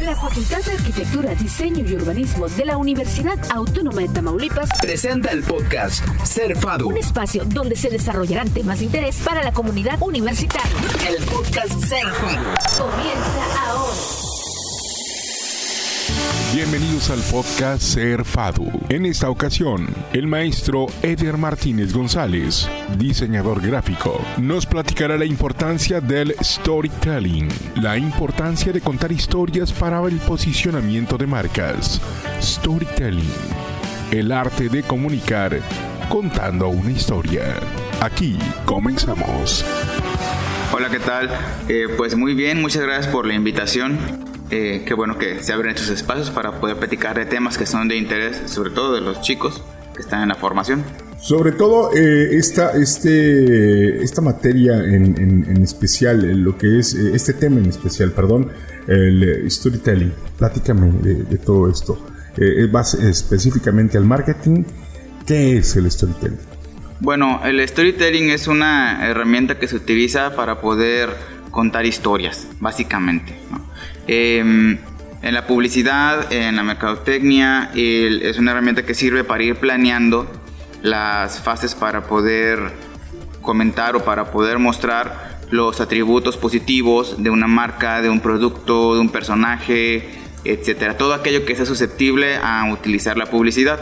La Facultad de Arquitectura, Diseño y Urbanismo de la Universidad Autónoma de Tamaulipas presenta el podcast Ser FADU. Un espacio donde se desarrollarán temas de interés para la comunidad universitaria. El podcast Ser FADU. Comienza ahora. Bienvenidos al podcast Ser Fadu. En esta ocasión, el maestro Eder Martínez González, diseñador gráfico, nos platicará la importancia del storytelling, la importancia de contar historias para el posicionamiento de marcas. Storytelling, el arte de comunicar contando una historia. Aquí comenzamos. Hola, ¿qué tal? Eh, pues muy bien, muchas gracias por la invitación. Eh, qué bueno que se abren estos espacios para poder platicar de temas que son de interés, sobre todo de los chicos que están en la formación. Sobre todo eh, esta, este, esta materia en, en, especial, eh, lo que es eh, este tema en especial, perdón, el storytelling. Platícame de, de todo esto. vas específicamente al marketing. ¿Qué es el storytelling? Bueno, el storytelling es una herramienta que se utiliza para poder contar historias, básicamente. Em, en la publicidad, en la mercadotecnia, es una herramienta que sirve para ir planeando las fases para poder comentar o para poder mostrar los atributos positivos de una marca, de un producto, de un personaje, etcétera. Todo aquello que sea susceptible a utilizar la publicidad.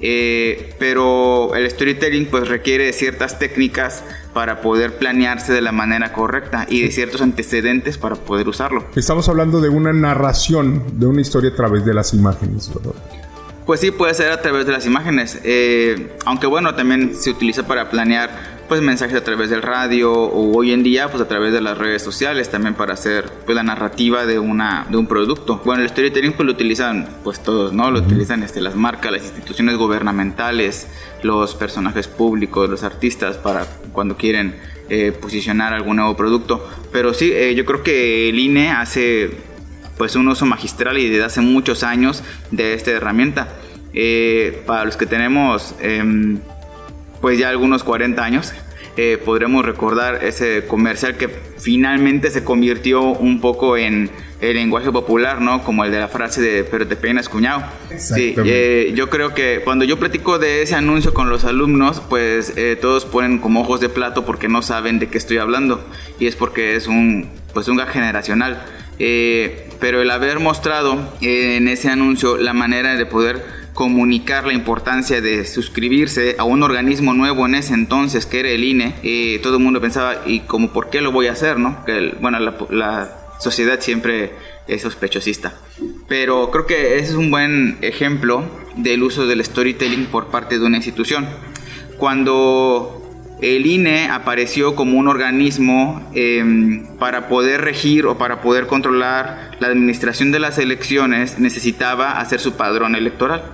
Eh, pero el storytelling pues requiere ciertas técnicas para poder planearse de la manera correcta y de ciertos antecedentes para poder usarlo. Estamos hablando de una narración de una historia a través de las imágenes, ¿verdad? Pues sí, puede ser a través de las imágenes, eh, aunque bueno, también se utiliza para planear pues mensajes a través del radio o hoy en día pues a través de las redes sociales también para hacer pues la narrativa de una de un producto. Bueno, el storytelling pues lo utilizan pues todos, ¿no? Lo utilizan este las marcas, las instituciones gubernamentales, los personajes públicos, los artistas para cuando quieren eh, posicionar algún nuevo producto. Pero sí, eh, yo creo que el INE hace pues un uso magistral y desde hace muchos años de esta herramienta. Eh, para los que tenemos em, pues ya algunos 40 años, eh, podremos recordar ese comercial que finalmente se convirtió un poco en el lenguaje popular, ¿no? Como el de la frase de pero te peinas cuñado. Sí, eh, yo creo que cuando yo platico de ese anuncio con los alumnos, pues eh, todos ponen como ojos de plato porque no saben de qué estoy hablando y es porque es un pues un gag generacional. Pero el haber mostrado en ese anuncio la manera de poder comunicar la importancia de suscribirse a un organismo nuevo en ese entonces que era el INE, y todo el mundo pensaba, ¿y como por qué lo voy a hacer? ¿no? Que bueno, la, sociedad siempre es sospechosista. Pero creo que ese es un buen ejemplo del uso del storytelling por parte de una institución. Cuando el INE apareció como un organismo em, para poder regir o para poder controlar la administración de las elecciones necesitaba hacer su padrón electoral.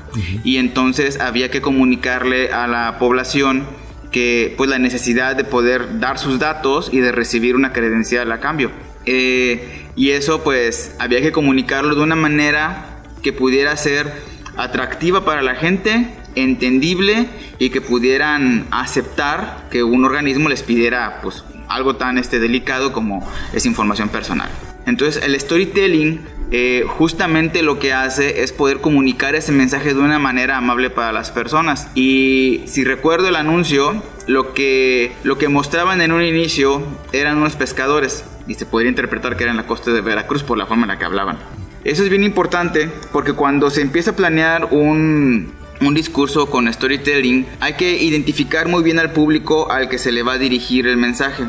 Y entonces había que comunicarle a la población que pues la necesidad de poder dar sus datos y de recibir una credencial a cambio. Eh, y eso pues había que comunicarlo de una manera que pudiera ser atractiva para la gente entendible y que pudieran aceptar que un organismo les pidiera pues algo tan este delicado como es información personal. Entonces el storytelling eh, justamente lo que hace es poder comunicar ese mensaje de una manera amable para las personas. Y si recuerdo el anuncio, lo que, lo que mostraban en un inicio eran unos pescadores y se podría interpretar que eran la costa de Veracruz por la forma en la que hablaban. Eso es bien importante porque cuando se empieza a planear un, un discurso con storytelling, hay que identificar muy bien al público al que se le va a dirigir el mensaje.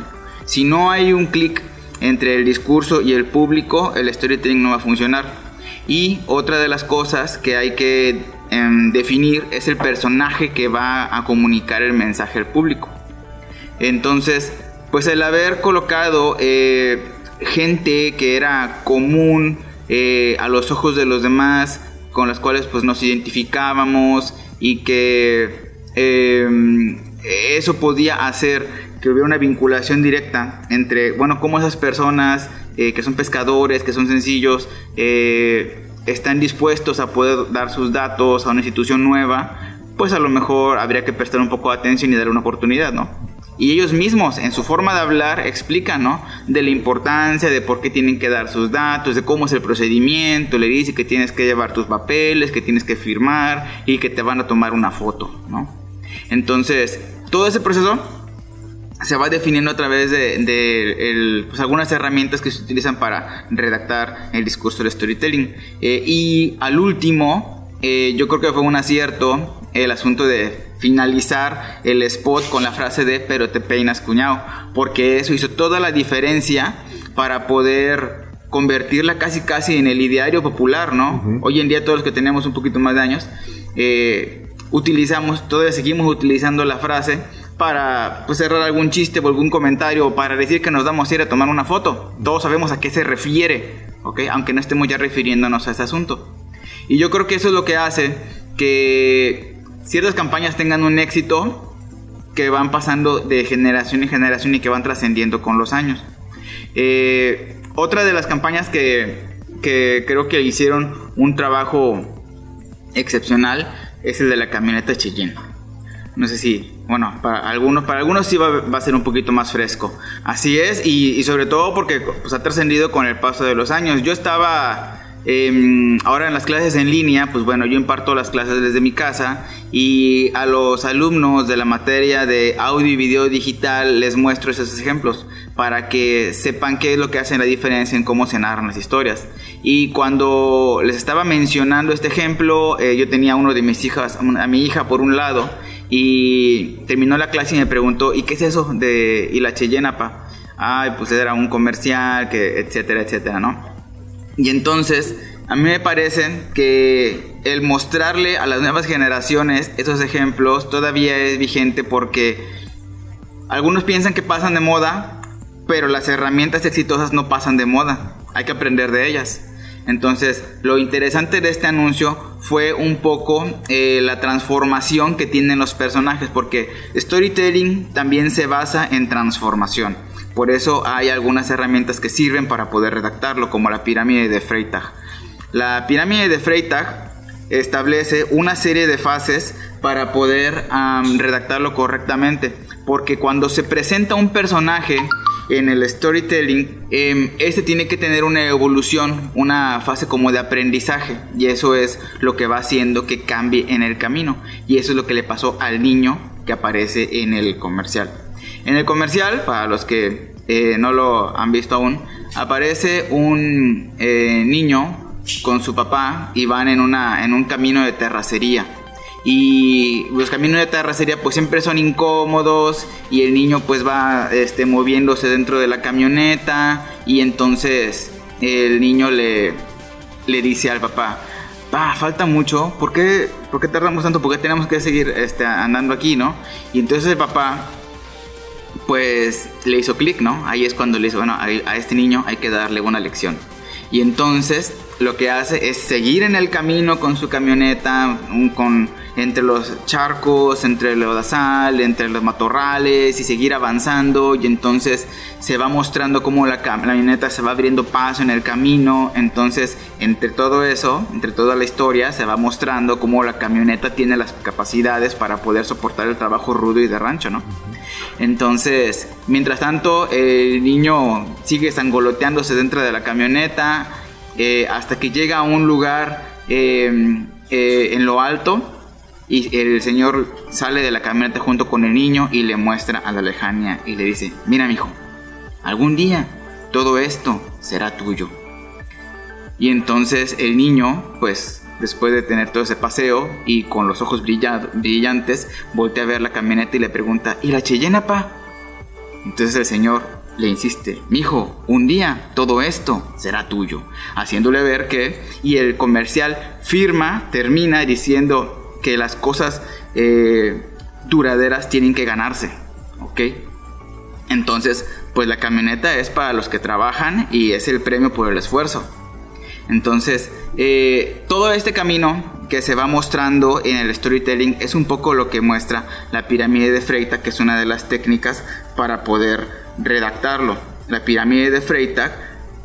Si no hay un clic entre el discurso y el público, el storytelling no va a funcionar. Y otra de las cosas que hay que em, definir es el personaje que va a comunicar el mensaje al público. Entonces, pues el haber colocado eh, gente que era común eh, a los ojos de los demás, con las cuales pues nos identificábamos y que em, eso podía hacer que hubiera una vinculación directa entre, bueno, cómo esas personas eh, que son pescadores, que son sencillos, eh, están dispuestos a poder dar sus datos a una institución nueva, pues a lo mejor habría que prestar un poco de atención y dar una oportunidad, ¿no? Y ellos mismos en su forma de hablar explican, ¿no? De la importancia, de por qué tienen que dar sus datos, de cómo es el procedimiento, le dice que tienes que llevar tus papeles, que tienes que firmar y que te van a tomar una foto, ¿no? Entonces, todo ese proceso se va definiendo a través de, pues, algunas herramientas que se utilizan para redactar el discurso de storytelling. Eh, y al último, eh, yo creo que fue un acierto el asunto de finalizar el spot con la frase de pero te peinas cuñado, porque eso hizo toda la diferencia para poder convertirla casi casi en el ideario popular, ¿no? Hoy en día todos los que tenemos un poquito más de años, eh, utilizamos, todavía seguimos utilizando la frase para pues, cerrar algún chiste o algún comentario o para decir que nos damos a ir a tomar una foto. Todos sabemos a qué se refiere, ¿ok? Aunque no estemos ya refiriéndonos a ese asunto. Y yo creo que eso es lo que hace que ciertas campañas tengan un éxito que van pasando de generación en generación y que van trascendiendo con los años. Eh, otra de las campañas que, que, creo que hicieron un trabajo excepcional es el de la camioneta Cheyenne. No sé si, bueno, para algunos, para algunos sí va, va a ser un poquito más fresco. Así es, y, y sobre todo porque pues, ha trascendido con el paso de los años. Yo estaba Em, ahora en las clases en línea, pues bueno, yo imparto las clases desde mi casa y a los alumnos de la materia de audio y video digital les muestro esos ejemplos para que sepan qué es lo que hace la diferencia en cómo se narran las historias. Y cuando les estaba mencionando este ejemplo, eh, yo tenía uno de mis hijas, a mi hija por un lado, y terminó la clase y me preguntó, ¿y qué es eso de y la? Ay, pues era un comercial, que etcétera, etcétera, ¿no? Y entonces, a mí me parece que el mostrarle a las nuevas generaciones esos ejemplos todavía es vigente porque algunos piensan que pasan de moda, pero las herramientas exitosas no pasan de moda. Hay que aprender de ellas. Entonces, lo interesante de este anuncio fue un poco eh, la transformación que tienen los personajes, porque storytelling también se basa en transformación. Por eso hay algunas herramientas que sirven para poder redactarlo, como la pirámide de Freytag. La pirámide de Freytag establece una serie de fases para poder redactarlo correctamente, porque cuando se presenta un personaje en el storytelling, em, este tiene que tener una evolución, una fase como de aprendizaje, y eso es lo que va haciendo que cambie en el camino, y eso es lo que le pasó al niño que aparece en el comercial. En el comercial, para los que eh, no lo han visto aún, aparece un eh, niño con su papá y van en, una, en un camino de terracería. Y los caminos de terracería pues siempre son incómodos y el niño pues va este, moviéndose dentro de la camioneta y entonces el niño le, le dice al papá, pa, falta mucho, ¿por qué, ¿por qué tardamos tanto? ¿Por qué tenemos que seguir este, andando aquí, no? Y entonces el papá pues le hizo clic, ¿no? Ahí es cuando le dice, bueno, a, este niño hay que darle una lección. Y entonces lo que hace es seguir en el camino con su camioneta, con, entre los charcos, entre el lodazal, entre los matorrales y seguir avanzando. Y entonces se va mostrando cómo la camioneta se va abriendo paso en el camino. Entonces, entre todo eso, entre toda la historia, se va mostrando cómo la camioneta tiene las capacidades para poder soportar el trabajo rudo y de rancho, ¿no? Entonces, mientras tanto, el niño sigue sangoloteándose dentro de la camioneta eh, hasta que llega a un lugar em, eh, en lo alto y el señor sale de la camioneta junto con el niño y le muestra a la lejania y le dice, mira hijo, algún día todo esto será tuyo. Y entonces el niño, pues después de tener todo ese paseo y con los ojos brillantes, voltea a ver la camioneta y le pregunta, ¿y la Cheyenne, pa? Entonces el señor le insiste, mijo, un día todo esto será tuyo, haciéndole ver que, y el comercial firma, termina diciendo que las cosas eh, duraderas tienen que ganarse, ¿ok? Entonces, pues la camioneta es para los que trabajan y es el premio por el esfuerzo. Entonces, eh, todo este camino que se va mostrando en el storytelling es un poco lo que muestra la pirámide de Freytag, que es una de las técnicas para poder redactarlo. La pirámide de Freytag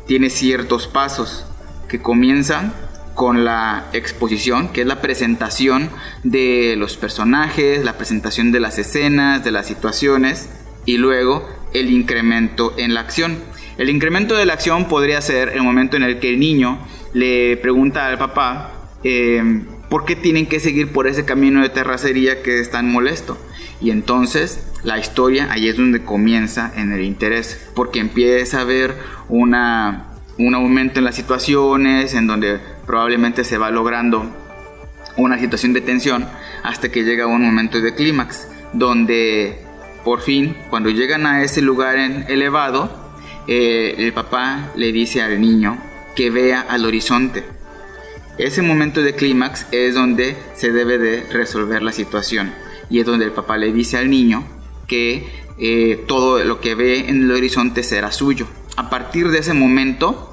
tiene ciertos pasos que comienzan con la exposición, que es la presentación de los personajes, la presentación de las escenas, de las situaciones, y luego el incremento en la acción. El incremento de la acción podría ser el momento en el que el niño le pregunta al papá eh, por qué tienen que seguir por ese camino de terracería que es tan molesto. Y entonces la historia ahí es donde comienza en el interés, porque empieza a haber una, un aumento en las situaciones, en donde probablemente se va logrando una situación de tensión hasta que llega un momento de clímax, donde por fin, cuando llegan a ese lugar elevado, eh, el papá le dice al niño que vea al horizonte. Ese momento de clímax es donde se debe de resolver la situación y es donde el papá le dice al niño que eh, todo lo que ve en el horizonte será suyo. A partir de ese momento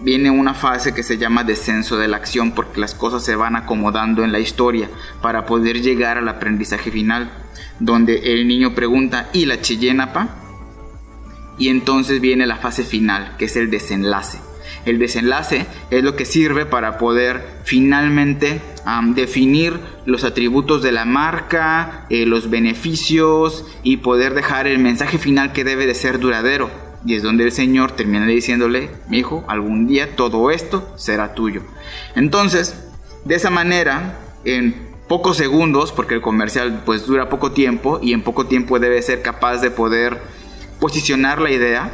viene una fase que se llama descenso de la acción porque las cosas se van acomodando en la historia para poder llegar al aprendizaje final donde el niño pregunta ¿y la chillenapa? Y entonces viene la fase final que es el desenlace. El desenlace es lo que sirve para poder finalmente definir los atributos de la marca, eh, los beneficios y poder dejar el mensaje final que debe de ser duradero. Y es donde el Señor termina diciéndole, mi hijo, algún día todo esto será tuyo. Entonces, de esa manera, en pocos segundos, porque el comercial pues dura poco tiempo y en poco tiempo debe ser capaz de poder posicionar la idea,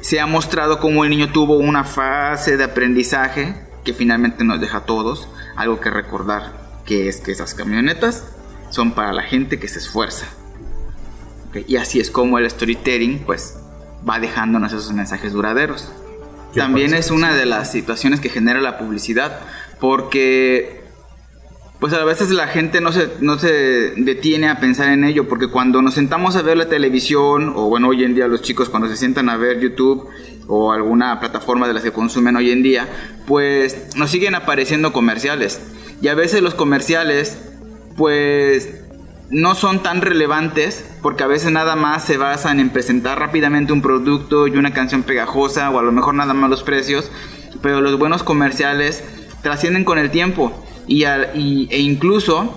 se ha mostrado cómo el niño tuvo una fase de aprendizaje que finalmente nos deja a todos algo que recordar, que es que esas camionetas son para la gente que se esfuerza. Y así es como el storytelling pues va dejándonos esos mensajes duraderos. También es una de las situaciones que genera la publicidad, porque pues a veces la gente no se, no se detiene a pensar en ello, porque cuando nos sentamos a ver la televisión, o bueno, hoy en día los chicos cuando se sientan a ver YouTube o alguna plataforma de las que consumen hoy en día, pues nos siguen apareciendo comerciales. Y a veces los comerciales, pues no son tan relevantes porque a veces nada más se basan en presentar rápidamente un producto y una canción pegajosa o a lo mejor nada más los precios, pero los buenos comerciales trascienden con el tiempo y, e incluso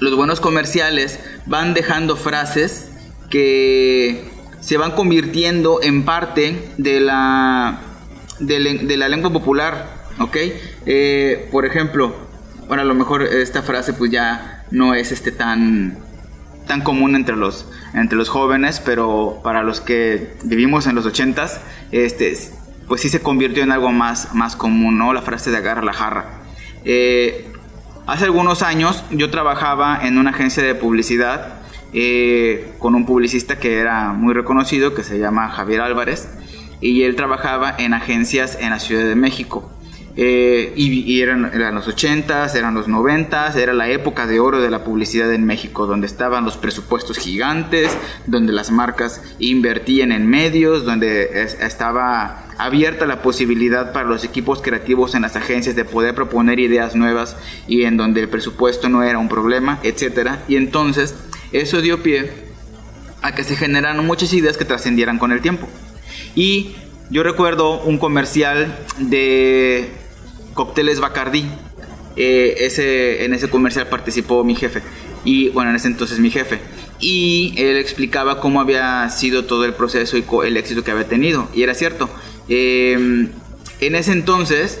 los buenos comerciales van dejando frases que se van convirtiendo en parte de la, de, la lengua popular, ¿ok? Eh, por ejemplo, bueno, a lo mejor esta frase pues ya no es este tan tan común entre los entre los jóvenes, pero para los que vivimos en los ochentas, este pues sí se convirtió en algo más más común, ¿no? La frase de agarra la jarra. Eh, hace algunos años yo trabajaba en una agencia de publicidad eh, con un publicista que era muy reconocido, que se llama Javier Álvarez, y él trabajaba en agencias en la Ciudad de México. Eh, y, eran, los 80s, eran los 90s, era la época de oro de la publicidad en México, donde estaban los presupuestos gigantes, donde las marcas invertían en medios, donde estaba abierta la posibilidad para los equipos creativos en las agencias de poder proponer ideas nuevas y en donde el presupuesto no era un problema, etc. Y entonces eso dio pie a que se generaran muchas ideas que trascendieran con el tiempo. Y yo recuerdo un comercial de cócteles Bacardi. Eh, ese, en ese comercial participó mi jefe. Y bueno, en ese entonces mi jefe. Y él explicaba cómo había sido todo el proceso y el éxito que había tenido. Y era cierto. Em, en ese entonces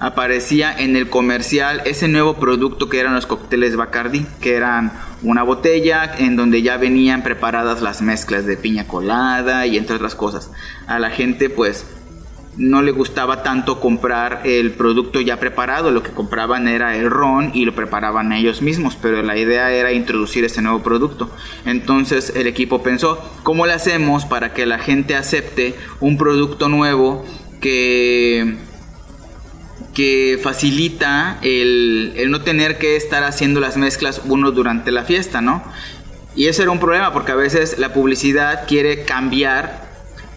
aparecía en el comercial ese nuevo producto que eran los cócteles Bacardi, que eran una botella en donde ya venían preparadas las mezclas de piña colada y entre otras cosas. A la gente pues no le gustaba tanto comprar el producto ya preparado, lo que compraban era el ron y lo preparaban ellos mismos, pero la idea era introducir ese nuevo producto. Entonces el equipo pensó, ¿cómo le hacemos para que la gente acepte un producto nuevo que que facilita el, el, no tener que estar haciendo las mezclas uno durante la fiesta, ¿no? Y eso era un problema porque a veces la publicidad quiere cambiar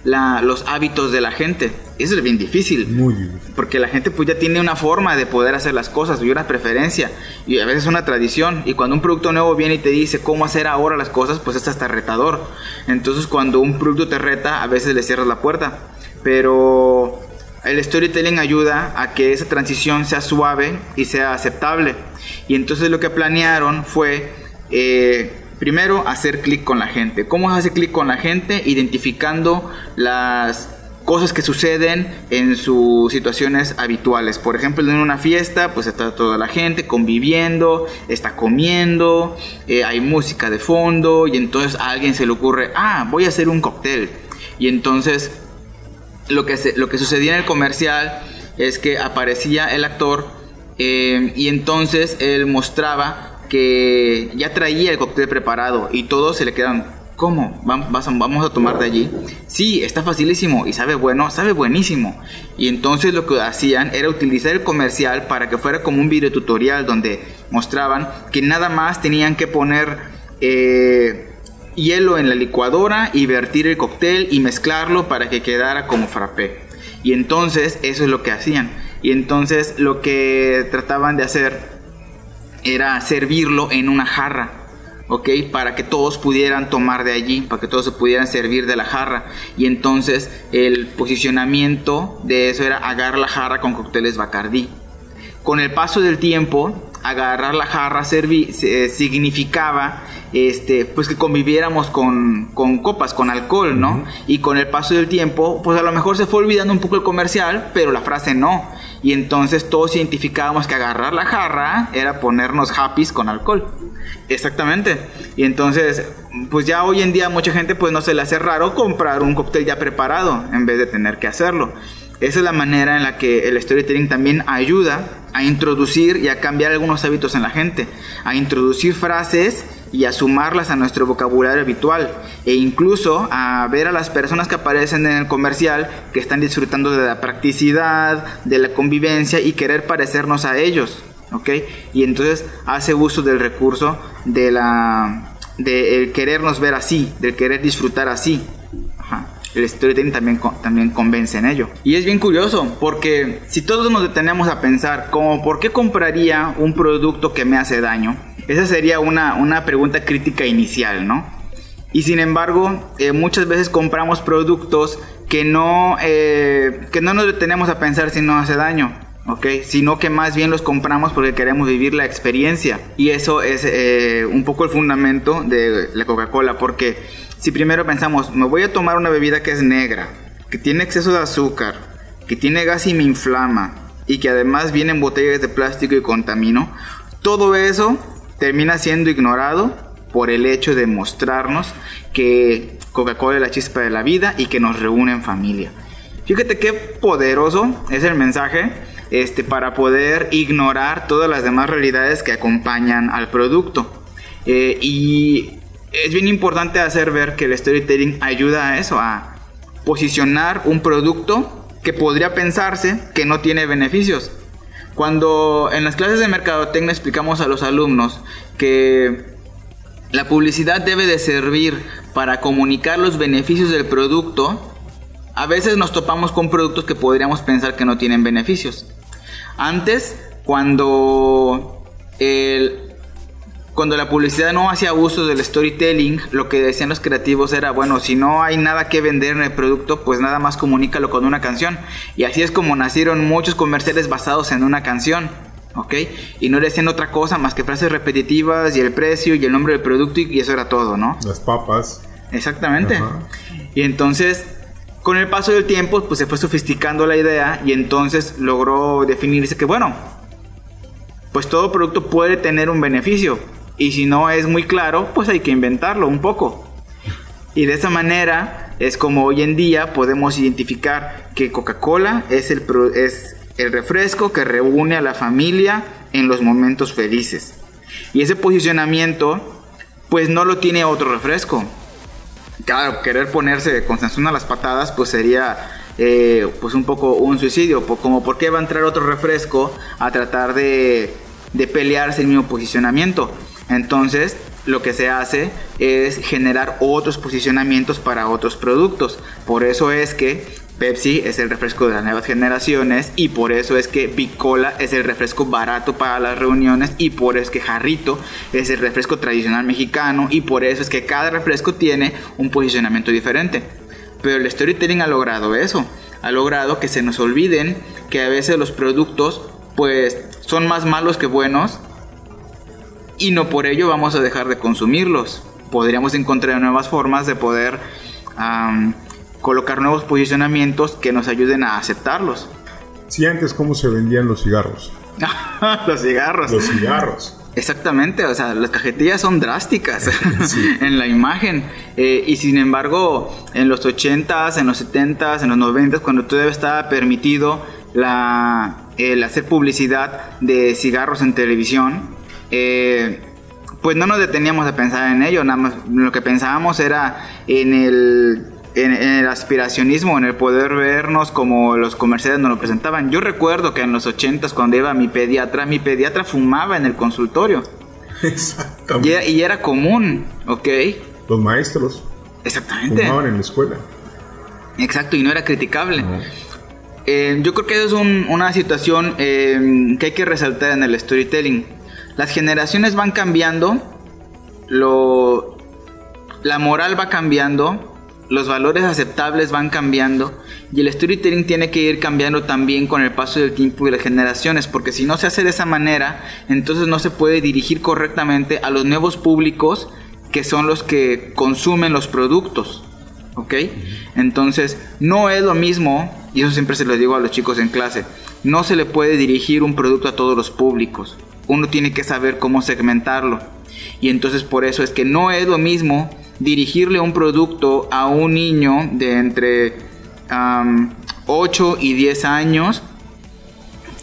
los hábitos de la gente. Eso es bien difícil. Muy difícil. Porque la gente pues ya tiene una forma de poder hacer las cosas y una preferencia y a veces una tradición. Y cuando un producto nuevo viene y te dice cómo hacer ahora las cosas, pues es hasta retador. Entonces cuando un producto te reta, a veces le cierras la puerta. Pero el storytelling ayuda a que esa transición sea suave y sea aceptable. Y entonces lo que planearon fue... Eh, Primero, hacer clic con la gente. ¿Cómo se hace clic con la gente? Identificando las cosas que suceden en sus situaciones habituales. Por ejemplo, en una fiesta, pues está toda la gente conviviendo, está comiendo, eh, hay música de fondo y entonces a alguien se le ocurre, ah, voy a hacer un cóctel. Y entonces lo que, lo que sucedía en el comercial es que aparecía el actor eh, y entonces él mostraba que ya traía el cóctel preparado y todos se le quedan, ¿cómo? ¿Vamos a tomar de allí? Sí, está facilísimo y sabe bueno, sabe buenísimo. Y entonces lo que hacían era utilizar el comercial para que fuera como un video tutorial donde mostraban que nada más tenían que poner eh, hielo en la licuadora y vertir el cóctel y mezclarlo para que quedara como frappé. Y entonces eso es lo que hacían. Y entonces lo que trataban de hacer era servirlo en una jarra. ¿ok? Para que todos pudieran tomar de allí, para que todos se pudieran servir de la jarra. Y entonces el posicionamiento de eso era agarrar la jarra con cócteles Bacardí. Con el paso del tiempo, agarrar la jarra significaba este, pues que conviviéramos con, copas, con alcohol, ¿no? Y con el paso del tiempo, pues a lo mejor se fue olvidando un poco el comercial, pero la frase no. Y entonces todos identificábamos que agarrar la jarra era ponernos happy con alcohol. Exactamente. Y entonces, pues ya hoy en día mucha gente pues no se le hace raro comprar un cóctel ya preparado en vez de tener que hacerlo. Esa es la manera en la que el storytelling también ayuda a introducir y a cambiar algunos hábitos en la gente, a introducir frases y a sumarlas a nuestro vocabulario habitual e incluso a ver a las personas que aparecen en el comercial que están disfrutando de la practicidad, de la convivencia y querer parecernos a ellos, ¿ok? Y entonces hace uso del recurso de la de el querernos ver así, del querer disfrutar así el storytelling también, también convence en ello. Y es bien curioso, porque si todos nos detenemos a pensar como por qué compraría un producto que me hace daño, esa sería una, una pregunta crítica inicial, ¿no? Y sin embargo, eh, muchas veces compramos productos que no, eh, que no nos detenemos a pensar si nos hace daño. ¿ok? Sino que más bien los compramos porque queremos vivir la experiencia. Y eso es eh, un poco el fundamento de la Coca-Cola, porque si primero pensamos, me voy a tomar una bebida que es negra, que tiene exceso de azúcar, que tiene gas y me inflama, y que además viene en botellas de plástico y contamino, todo eso termina siendo ignorado por el hecho de mostrarnos que Coca-Cola es la chispa de la vida y que nos reúne en familia. Fíjate qué poderoso es el mensaje este, para poder ignorar todas las demás realidades que acompañan al producto. Eh, y es bien importante hacer ver que el storytelling ayuda a eso, a posicionar un producto que podría pensarse que no tiene beneficios. Cuando en las clases de mercadotecnia explicamos a los alumnos que la publicidad debe de servir para comunicar los beneficios del producto, a veces nos topamos con productos que podríamos pensar que no tienen beneficios. Antes, cuando el, cuando la publicidad no hacía uso del storytelling, lo que decían los creativos era, bueno, si no hay nada que vender en el producto, pues nada más comunícalo con una canción. Y así es como nacieron muchos comerciales basados en una canción. ¿ok? Y no decían otra cosa más que frases repetitivas y el precio y el nombre del producto y eso era todo, ¿no? Las papas. Exactamente. Y entonces, con el paso del tiempo, pues se fue sofisticando la idea y entonces logró definirse que, bueno, pues todo producto puede tener un beneficio, y si no es muy claro, pues hay que inventarlo un poco. Y de esa manera es como hoy en día podemos identificar que Coca-Cola es el, es el refresco que reúne a la familia en los momentos felices. Y ese posicionamiento, pues no lo tiene otro refresco. Claro, querer ponerse con a las patadas, pues sería eh, pues un poco un suicidio. Como por qué va a entrar otro refresco a tratar de, de pelearse el mismo posicionamiento. Entonces, lo que se hace es generar otros posicionamientos para otros productos. Por eso es que Pepsi es el refresco de las nuevas generaciones y por eso es que Bicola es el refresco barato para las reuniones y por eso es que Jarrito es el refresco tradicional mexicano y por eso es que cada refresco tiene un posicionamiento diferente. Pero el storytelling ha logrado eso, ha logrado que se nos olviden que a veces los productos pues son más malos que buenos y no por ello vamos a dejar de consumirlos. podríamos encontrar nuevas formas de poder colocar nuevos posicionamientos que nos ayuden a aceptarlos. Si antes, ¿cómo se vendían los cigarros? los cigarros. Los cigarros. Exactamente, o sea, las cajetillas son drásticas en la imagen. Eh, y sin embargo, en los 80s, en los 70s, en los 90s, cuando todavía estaba permitido la, el hacer publicidad de cigarros en televisión, eh, pues no nos deteníamos a pensar en ello, nada más lo que pensábamos era en el en, el aspiracionismo, en el poder vernos como los comerciales nos lo presentaban. Yo recuerdo que en los 80 cuando iba a mi pediatra, mi pediatra fumaba en el consultorio. Exactamente. Y era, común, ¿ok? Los maestros. Exactamente. Fumaban en la escuela. Exacto, y no era criticable. Eh, yo creo que eso es una situación eh, que hay que resaltar en el storytelling. Las generaciones van cambiando, lo, la moral va cambiando, los valores aceptables van cambiando y el storytelling tiene que ir cambiando también con el paso del tiempo y las generaciones, porque si no se hace de esa manera, entonces no se puede dirigir correctamente a los nuevos públicos que son los que consumen los productos. ¿Ok? Entonces, no es lo mismo, y eso siempre se lo digo a los chicos en clase, no se le puede dirigir un producto a todos los públicos. Uno tiene que saber cómo segmentarlo. Y entonces por eso es que no es lo mismo dirigirle un producto a un niño de entre 8 y 10 años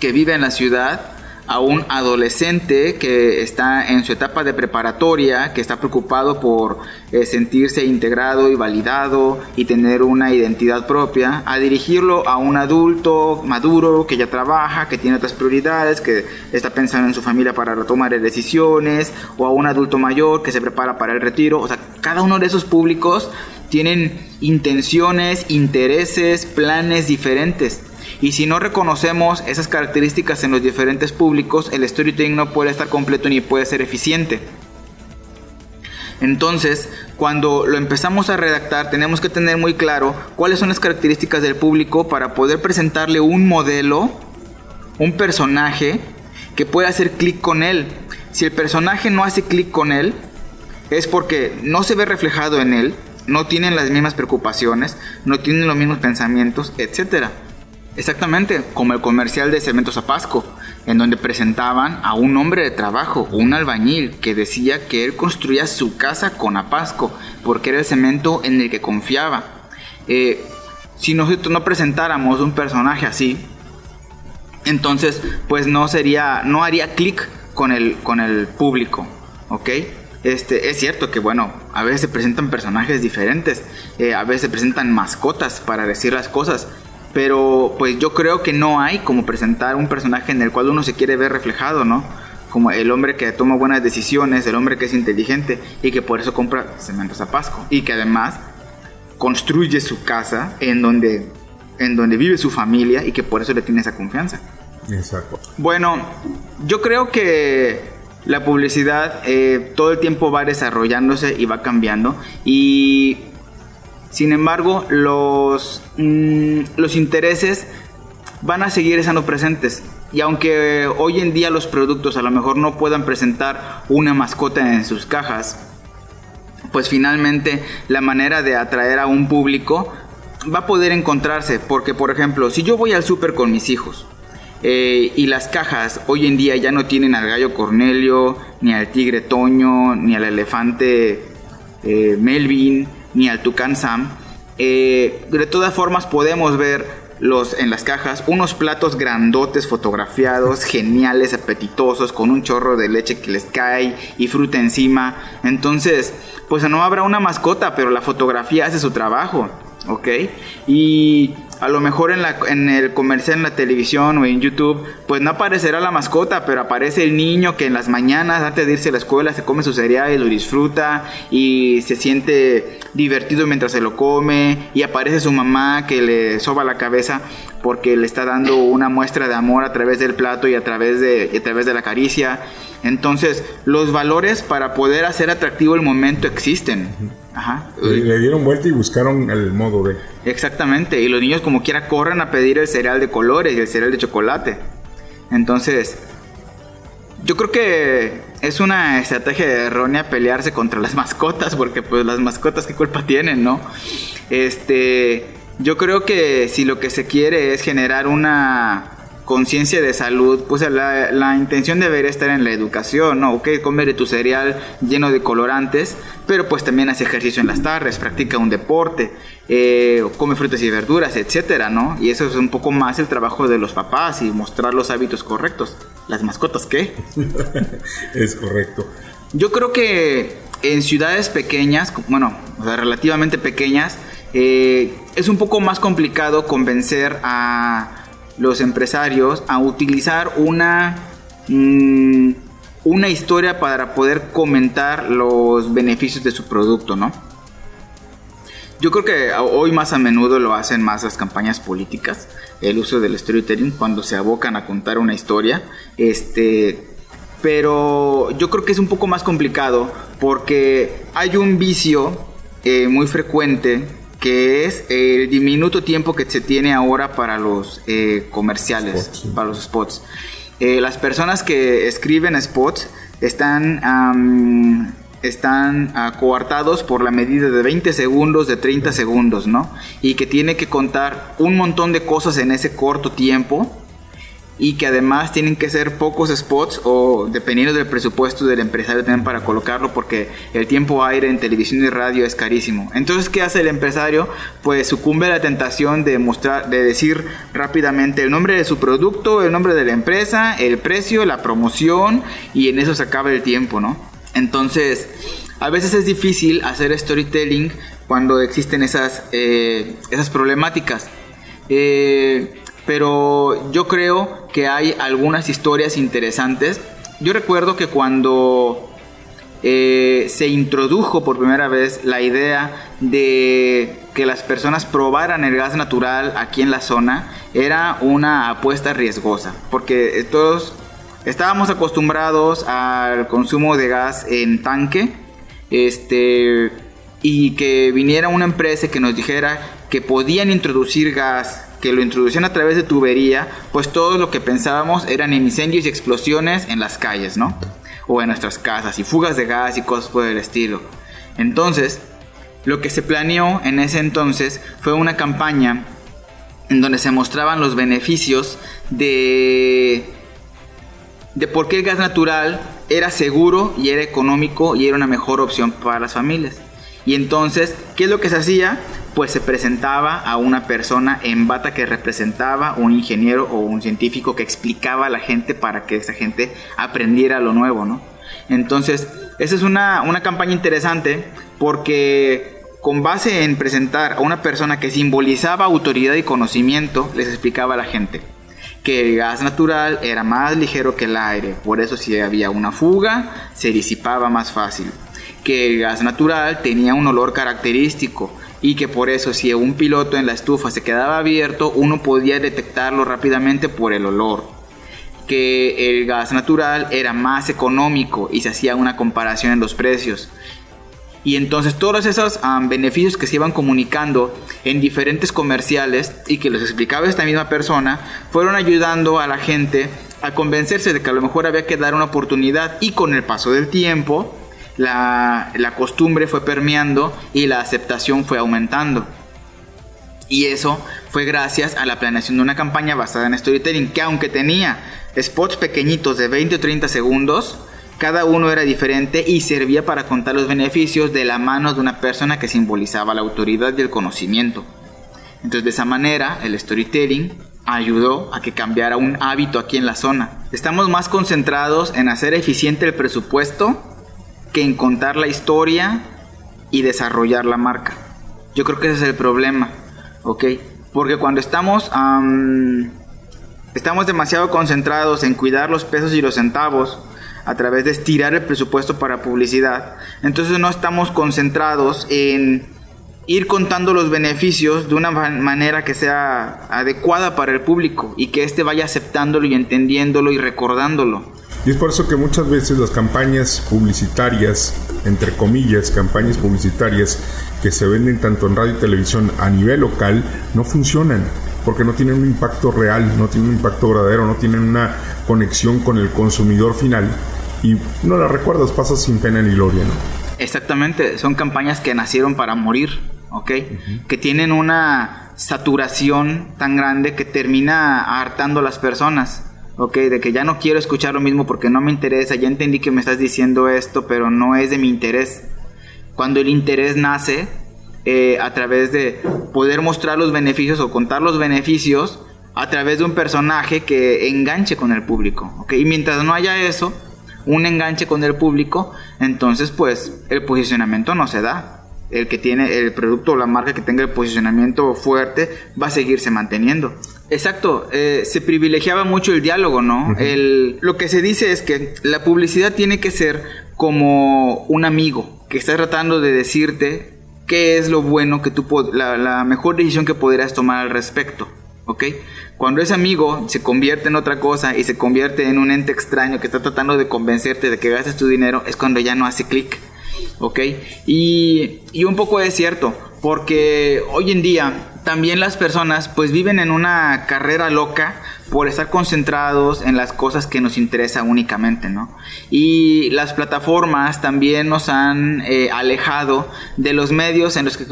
que vive en la ciudad a un adolescente que está en su etapa de preparatoria, que está preocupado por eh, sentirse integrado y validado y tener una identidad propia, a dirigirlo a un adulto maduro que ya trabaja, que tiene otras prioridades, que está pensando en su familia para tomar decisiones, o a un adulto mayor que se prepara para el retiro. O sea, cada uno de esos públicos tienen intenciones, intereses, planes diferentes. Y si no reconocemos esas características en los diferentes públicos, el storytelling no puede estar completo ni puede ser eficiente. Entonces, cuando lo empezamos a redactar, tenemos que tener muy claro cuáles son las características del público para poder presentarle un modelo, un personaje que pueda hacer clic con él. Si el personaje no hace clic con él, es porque no se ve reflejado en él, no tienen las mismas preocupaciones, no tienen los mismos pensamientos, etcétera. Exactamente, como el comercial de Cementos Zapasco, en donde presentaban a un hombre de trabajo, un albañil, que decía que él construía su casa con Apasco, porque era el cemento en el que confiaba. Eh, si nosotros no presentáramos un personaje así, entonces pues no sería, no haría clic con el, con el público, ¿ok? Este, es cierto que, bueno, a veces se presentan personajes diferentes, eh, a veces se presentan mascotas para decir las cosas, pero pues yo creo que no hay como presentar un personaje en el cual uno se quiere ver reflejado, ¿no? Como el hombre que toma buenas decisiones, el hombre que es inteligente y que por eso compra cementos a Pasco. Y que además construye su casa en donde, en donde vive su familia y que por eso le tiene esa confianza. Exacto. Bueno, yo creo que la publicidad eh, todo el tiempo va desarrollándose y va cambiando. Y sin embargo, los, mm, los intereses van a seguir estando presentes. Y aunque hoy en día los productos a lo mejor no puedan presentar una mascota en sus cajas, pues finalmente la manera de atraer a un público va a poder encontrarse. Porque, por ejemplo, si yo voy al súper con mis hijos eh, y las cajas hoy en día ya no tienen al gallo Cornelio, ni al tigre Toño, ni al elefante eh, Melvin, ni al Tucán Sam. Eh, de todas formas podemos ver los, en las cajas unos platos grandotes fotografiados, geniales, apetitosos, con un chorro de leche que les cae y fruta encima. Entonces, pues no habrá una mascota, pero la fotografía hace su trabajo, ¿ok? Y a lo mejor en, el comercial en la televisión o en YouTube, pues no aparecerá la mascota, pero aparece el niño que en las mañanas, antes de irse a la escuela, se come su cereal y lo disfruta y se siente divertido mientras se lo come. Y aparece su mamá que le soba la cabeza porque le está dando una muestra de amor a través del plato y a través de la caricia. Entonces, los valores para poder hacer atractivo el momento existen. Ajá. Le, dieron vuelta y buscaron el modo de. Exactamente, y los niños como quiera corren a pedir el cereal de colores y el cereal de chocolate. Entonces, yo creo que es una estrategia errónea pelearse contra las mascotas, porque pues las mascotas qué culpa tienen, ¿no? Este, yo creo que si lo que se quiere es generar una conciencia de salud, pues la, intención debería estar en la educación, ¿no? Ok, comer tu cereal lleno de colorantes, pero pues también hace ejercicio en las tardes, practica un deporte, eh, come frutas y verduras, etcétera, ¿no? Y eso es un poco más el trabajo de los papás y mostrar los hábitos correctos. ¿Las mascotas qué? es correcto. Yo creo que en ciudades pequeñas, bueno, o sea, relativamente pequeñas, eh, es un poco más complicado convencer a los empresarios a utilizar una, mm, una historia para poder comentar los beneficios de su producto, ¿no? Yo creo que hoy más a menudo lo hacen más las campañas políticas, el uso del storytelling cuando se abocan a contar una historia, este, pero yo creo que es un poco más complicado porque hay un vicio eh, muy frecuente que es el diminuto tiempo que se tiene ahora para los eh, comerciales, para los spots. Eh, las personas que escriben spots están, están coartados por la medida de 20 segundos, de 30 segundos, ¿no? Y que tiene que contar un montón de cosas en ese corto tiempo y que además tienen que ser pocos spots o dependiendo del presupuesto del empresario también para colocarlo porque el tiempo aire en televisión y radio es carísimo. Entonces, ¿qué hace el empresario? Pues sucumbe a la tentación de mostrar, de decir rápidamente el nombre de su producto, el nombre de la empresa, el precio, la promoción y en eso se acaba el tiempo, ¿no? Entonces, a veces es difícil hacer storytelling cuando existen esas, eh, esas problemáticas. Eh, pero yo creo que hay algunas historias interesantes. Yo recuerdo que cuando eh, se introdujo por primera vez la idea de que las personas probaran el gas natural aquí en la zona, era una apuesta riesgosa, porque todos estábamos acostumbrados al consumo de gas en tanque, este, y que viniera una empresa que nos dijera que podían introducir gas que lo introducían a través de tubería, pues todo lo que pensábamos eran incendios y explosiones en las calles, ¿no? O en nuestras casas, y fugas de gas y cosas por el estilo. Entonces, lo que se planeó en ese entonces fue una campaña en donde se mostraban los beneficios de, de por qué el gas natural era seguro y era económico y era una mejor opción para las familias. Y entonces, ¿qué es lo que se hacía? pues se presentaba a una persona en bata que representaba un ingeniero o un científico que explicaba a la gente para que esa gente aprendiera lo nuevo, ¿no? Entonces, esa es una, una campaña interesante porque con base en presentar a una persona que simbolizaba autoridad y conocimiento, les explicaba a la gente que el gas natural era más ligero que el aire, por eso si había una fuga, se disipaba más fácil. Que el gas natural tenía un olor característico, y que por eso si un piloto en la estufa se quedaba abierto, uno podía detectarlo rápidamente por el olor. Que el gas natural era más económico y se hacía una comparación en los precios. Y entonces todos esos beneficios que se iban comunicando en diferentes comerciales y que los explicaba esta misma persona, fueron ayudando a la gente a convencerse de que a lo mejor había que dar una oportunidad y con el paso del tiempo la, costumbre fue permeando y la aceptación fue aumentando. Y eso fue gracias a la planeación de una campaña basada en storytelling que aunque tenía spots pequeñitos de 20 o 30 segundos, cada uno era diferente y servía para contar los beneficios de la mano de una persona que simbolizaba la autoridad y el conocimiento. Entonces de esa manera el storytelling ayudó a que cambiara un hábito aquí en la zona. Estamos más concentrados en hacer eficiente el presupuesto en contar la historia y desarrollar la marca. Yo creo que ese es el problema, ¿ok? Porque cuando estamos, estamos demasiado concentrados en cuidar los pesos y los centavos a través de estirar el presupuesto para publicidad, entonces no estamos concentrados en ir contando los beneficios de una manera que sea adecuada para el público y que éste vaya aceptándolo y entendiéndolo y recordándolo. Y es por eso que muchas veces las campañas publicitarias, entre comillas, campañas publicitarias que se venden tanto en radio y televisión a nivel local, no funcionan porque no tienen un impacto real, no tienen un impacto verdadero, no tienen una conexión con el consumidor final y no las recuerdas, pasas sin pena ni gloria, ¿no? Exactamente, son campañas que nacieron para morir, ¿ok? Que tienen una saturación tan grande que termina hartando a las personas. ¿Ok? De que ya no quiero escuchar lo mismo porque no me interesa, ya entendí que me estás diciendo esto, pero no es de mi interés. Cuando el interés nace eh, a través de poder mostrar los beneficios o contar los beneficios a través de un personaje que enganche con el público, ¿ok? Y mientras no haya eso, un enganche con el público, entonces pues el posicionamiento no se da. El que tiene el producto o la marca que tenga el posicionamiento fuerte va a seguirse manteniendo. Exacto, eh, se privilegiaba mucho el diálogo, ¿no? el, lo que se dice es que la publicidad tiene que ser como un amigo que está tratando de decirte qué es lo bueno que tú, la, la mejor decisión que podrías tomar al respecto. ¿ok? Cuando ese amigo se convierte en otra cosa y se convierte en un ente extraño que está tratando de convencerte de que gastes tu dinero, es cuando ya no hace clic, ¿ok? Y, y un poco es cierto, porque hoy en día también las personas pues viven en una carrera loca por estar concentrados en las cosas que nos interesan únicamente, ¿no? Y las plataformas también nos han eh, alejado de los medios en los que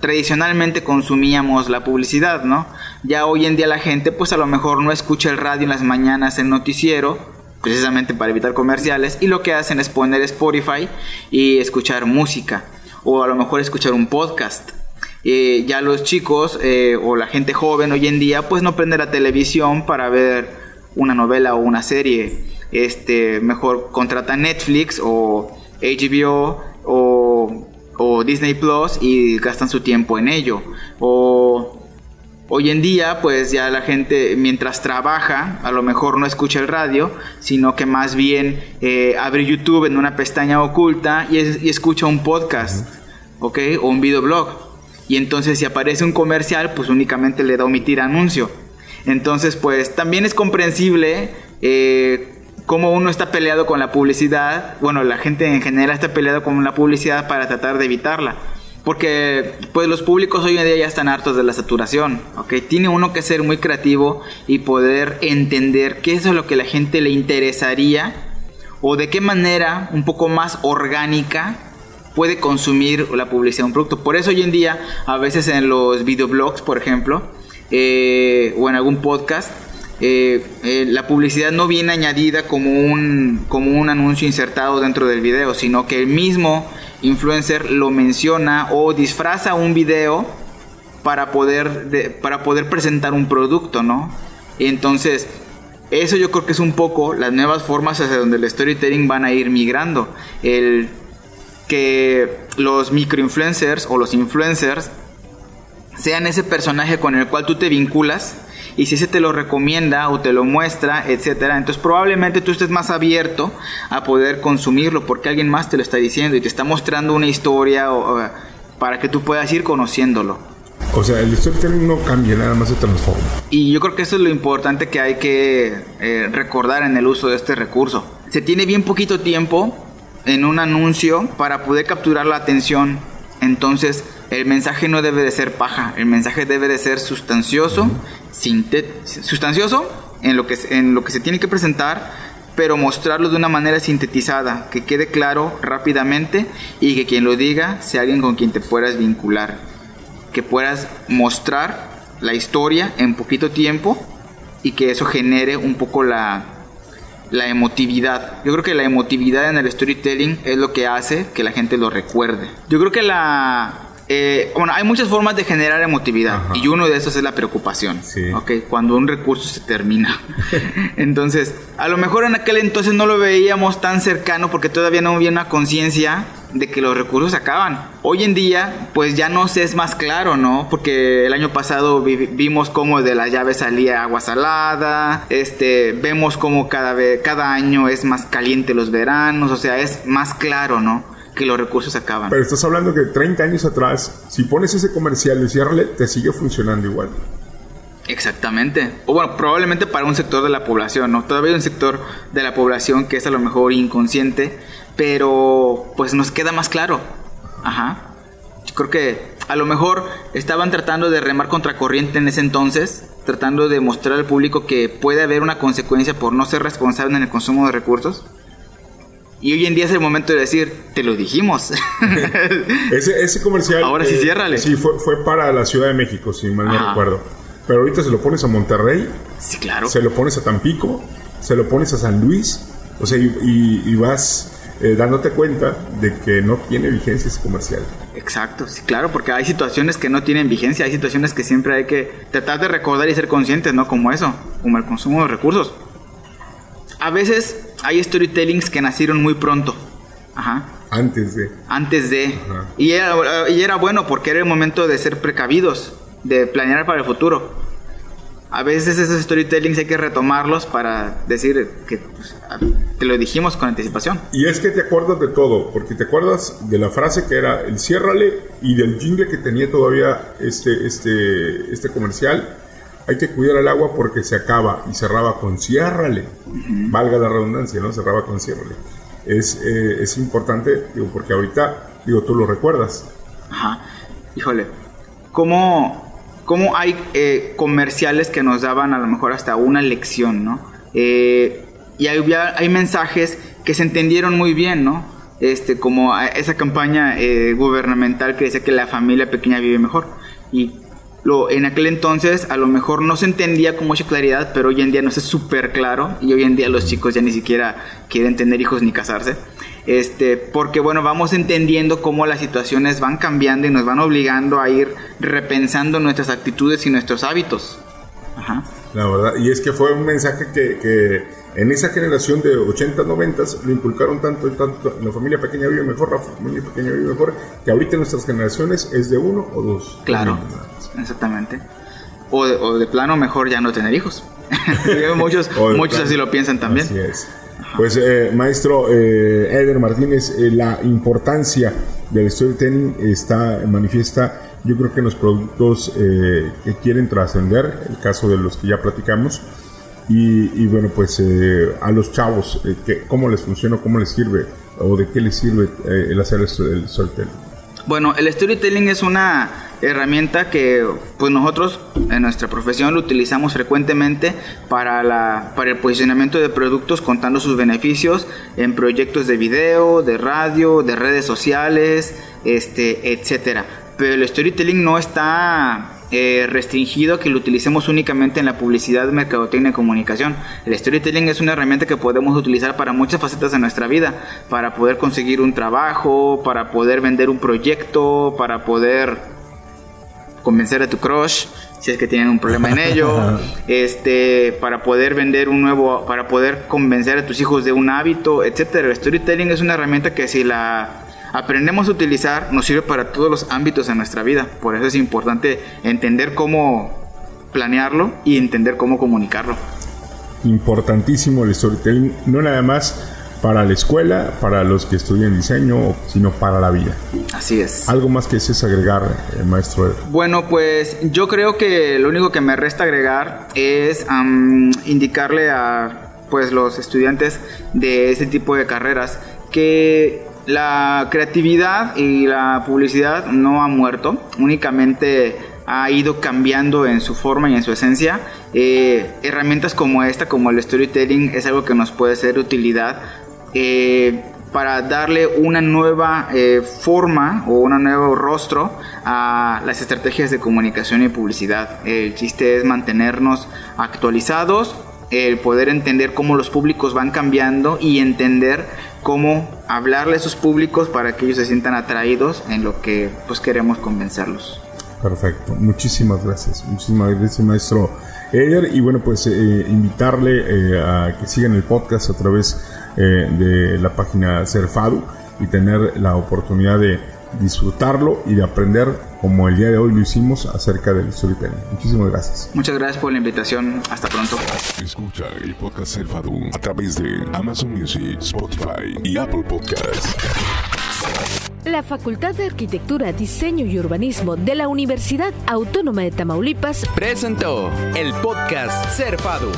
tradicionalmente consumíamos la publicidad, ¿no? Ya hoy en día la gente pues a lo mejor no escucha el radio en las mañanas en noticiero, precisamente para evitar comerciales, y lo que hacen es poner Spotify y escuchar música, o a lo mejor escuchar un podcast. Eh, ya los chicos eh, o la gente joven hoy en día pues no prende la televisión para ver una novela o una serie. Este, mejor contrata Netflix o HBO o o Disney Plus y gastan su tiempo en ello. O hoy en día, pues ya la gente mientras trabaja, a lo mejor no escucha el radio, sino que más bien eh, abre YouTube en una pestaña oculta y, escucha un podcast, ¿ok? O un videoblog. Y entonces si aparece un comercial, pues únicamente le da omitir anuncio. Entonces, pues también es comprensible eh, cómo uno está peleado con la publicidad, bueno, la gente en general está peleado con la publicidad para tratar de evitarla. Porque pues los públicos hoy en día ya están hartos de la saturación, ¿ok? Tiene uno que ser muy creativo y poder entender qué es lo que la gente le interesaría o de qué manera un poco más orgánica puede consumir la publicidad de un producto. Por eso hoy en día a veces en los videoblogs, por ejemplo, eh, o en algún podcast, eh, eh, la publicidad no viene añadida como un, como un anuncio insertado dentro del video, sino que el mismo influencer lo menciona o disfraza un video para poder, para poder presentar un producto, ¿no? Entonces, eso yo creo que es un poco las nuevas formas hacia donde el storytelling van a ir migrando. El que los microinfluencers o los influencers sean ese personaje con el cual tú te vinculas y si ese te lo recomienda o te lo muestra, etcétera, entonces probablemente tú estés más abierto a poder consumirlo porque alguien más te lo está diciendo y te está mostrando una historia o, para que tú puedas ir conociéndolo. O sea, el storytelling no cambia, nada más se transforma. Y yo creo que eso es lo importante que hay que eh, recordar en el uso de este recurso. Se tiene bien poquito tiempo en un anuncio para poder capturar la atención. Entonces, el mensaje no debe de ser paja, el mensaje debe de ser sustancioso, sustancioso en lo, que, en lo que se tiene que presentar, pero mostrarlo de una manera sintetizada, que quede claro rápidamente y que quien lo diga sea alguien con quien te puedas vincular, que puedas mostrar la historia en poquito tiempo y que eso genere un poco la, la emotividad. Yo creo que la emotividad en el storytelling es lo que hace que la gente lo recuerde. Yo creo que la eh, bueno, hay muchas formas de generar emotividad y uno de esos es la preocupación. cuando un recurso se termina. entonces, a lo mejor en aquel entonces no lo veíamos tan cercano porque todavía no había una conciencia de que los recursos se acaban. Hoy en día, pues ya no se es más claro, ¿no? Porque el año pasado vimos cómo de la llave salía agua salada, este, vemos cómo cada, vez, cada año es más caliente los veranos, o sea, es más claro, ¿no? Que los recursos acaban. Pero estás hablando que 30 años atrás, si pones ese comercial y ciérrale, te sigue funcionando igual. Exactamente. O bueno, probablemente para un sector de la población, ¿no? Todavía hay un sector de la población que es a lo mejor inconsciente, pero pues nos queda más claro. Ajá. Yo creo que a lo mejor estaban tratando de remar contracorriente en ese entonces, tratando de mostrar al público que puede haber una consecuencia por no ser responsable en el consumo de recursos Y hoy en día es el momento de decir, te lo dijimos. ese, ese comercial. Ahora sí, eh, ciérrale. Sí, fue, fue para la Ciudad de México, si mal no Ajá. recuerdo. Pero ahorita se lo pones a Monterrey, Sí, claro. se lo pones a Tampico, se lo pones a San Luis, o sea, y, y- y vas eh, dándote cuenta de que no tiene vigencia ese comercial. Exacto, sí, claro, porque hay situaciones que no tienen vigencia, hay situaciones que siempre hay que tratar de recordar y ser conscientes, ¿no? Como eso, como el consumo de recursos. A veces hay storytellings que nacieron muy pronto, ajá, Antes de. antes de... Ajá. Y era, y era bueno porque era el momento de ser precavidos, de planear para el futuro. A veces esos storytellings hay que retomarlos para decir que pues, te lo dijimos con anticipación. Y es que te acuerdas de todo, porque te acuerdas de la frase que era el ciérrale y del jingle que tenía todavía este, este, este comercial. Hay que cuidar el agua porque se acaba y cerraba con ciérrale. Valga la redundancia, ¿no? Cerraba con ciérrale. Es, eh, es importante, digo, porque ahorita, digo, tú lo recuerdas. Ajá. Híjole. ¿Cómo, cómo hay eh, comerciales que nos daban a lo mejor hasta una lección, ¿no? Eh, y hay, hay mensajes que se entendieron muy bien, ¿no? Este, como esa campaña eh, gubernamental que decía que la familia pequeña vive mejor. Y lo, en aquel entonces a lo mejor no se entendía con mucha claridad, pero hoy en día no es súper claro. Y hoy en día los chicos ya ni siquiera quieren tener hijos ni casarse. Este, porque bueno, vamos entendiendo cómo las situaciones van cambiando y nos van obligando a ir repensando nuestras actitudes y nuestros hábitos. Ajá. La verdad, y es que fue un mensaje que, que en esa generación de 80, 90 lo inculcaron tanto y tanto. La familia pequeña vive mejor, la familia pequeña vive mejor, que ahorita en nuestras generaciones es de uno o dos. Claro. Exactamente. O de, o de plano mejor ya no tener hijos. muchos muchos así lo piensan también. Así es. Pues, eh, maestro eh, Eder Martínez, eh, la importancia del storytelling está manifiesta, yo creo que en los productos eh, que quieren trascender, el caso de los que ya platicamos, y, y bueno, pues eh, a los chavos, eh, que, ¿cómo les funciona, cómo les sirve, o de qué les sirve el hacer esto- el storytelling? Bueno, el storytelling es una herramienta que pues nosotros en nuestra profesión lo utilizamos frecuentemente para, la, para el posicionamiento de productos contando sus beneficios en proyectos de video, de radio, de redes sociales, este, etcétera. Pero el storytelling no está eh, restringido a que lo utilicemos únicamente en la publicidad, mercadotecnia y comunicación. El storytelling es una herramienta que podemos utilizar para muchas facetas de nuestra vida, para poder conseguir un trabajo, para poder vender un proyecto, para poder convencer a tu crush si es que tienen un problema en ello, este, para poder vender un nuevo, para poder convencer a tus hijos de un hábito, etcétera. El storytelling es una herramienta que si la aprendemos a utilizar nos sirve para todos los ámbitos de nuestra vida. Por eso es importante entender cómo planearlo y entender cómo comunicarlo. Importantísimo el storytelling, no nada más para la escuela, para los que estudian diseño, sino para la vida. Así es. Algo más que es agregar, eh, maestro. Bueno, pues yo creo que lo único que me resta agregar es am, indicarle a pues los estudiantes de ese tipo de carreras que la creatividad y la publicidad no ha muerto, únicamente ha ido cambiando en su forma y en su esencia. Eh, herramientas como esta, como el storytelling, es algo que nos puede ser de utilidad eh, para darle una nueva eh, forma o un nuevo rostro a las estrategias de comunicación y publicidad. El chiste es mantenernos actualizados, el poder entender cómo los públicos van cambiando y entender cómo hablarle a esos públicos para que ellos se sientan atraídos en lo que pues queremos convencerlos. Perfecto, muchísimas gracias. Muchísimas gracias, maestro Eder. Y bueno, pues eh, invitarle a que sigan el podcast a través eh, de la página Serfadu y tener la oportunidad de disfrutarlo y de aprender, como el día de hoy lo hicimos, acerca del storytelling. Muchísimas gracias. Muchas gracias por la invitación. Hasta pronto. Escucha el podcast Serfadu a través de Amazon Music, Spotify y Apple Podcasts. La Facultad de Arquitectura, Diseño y Urbanismo de la Universidad Autónoma de Tamaulipas Presentó el podcast Ser Fadu.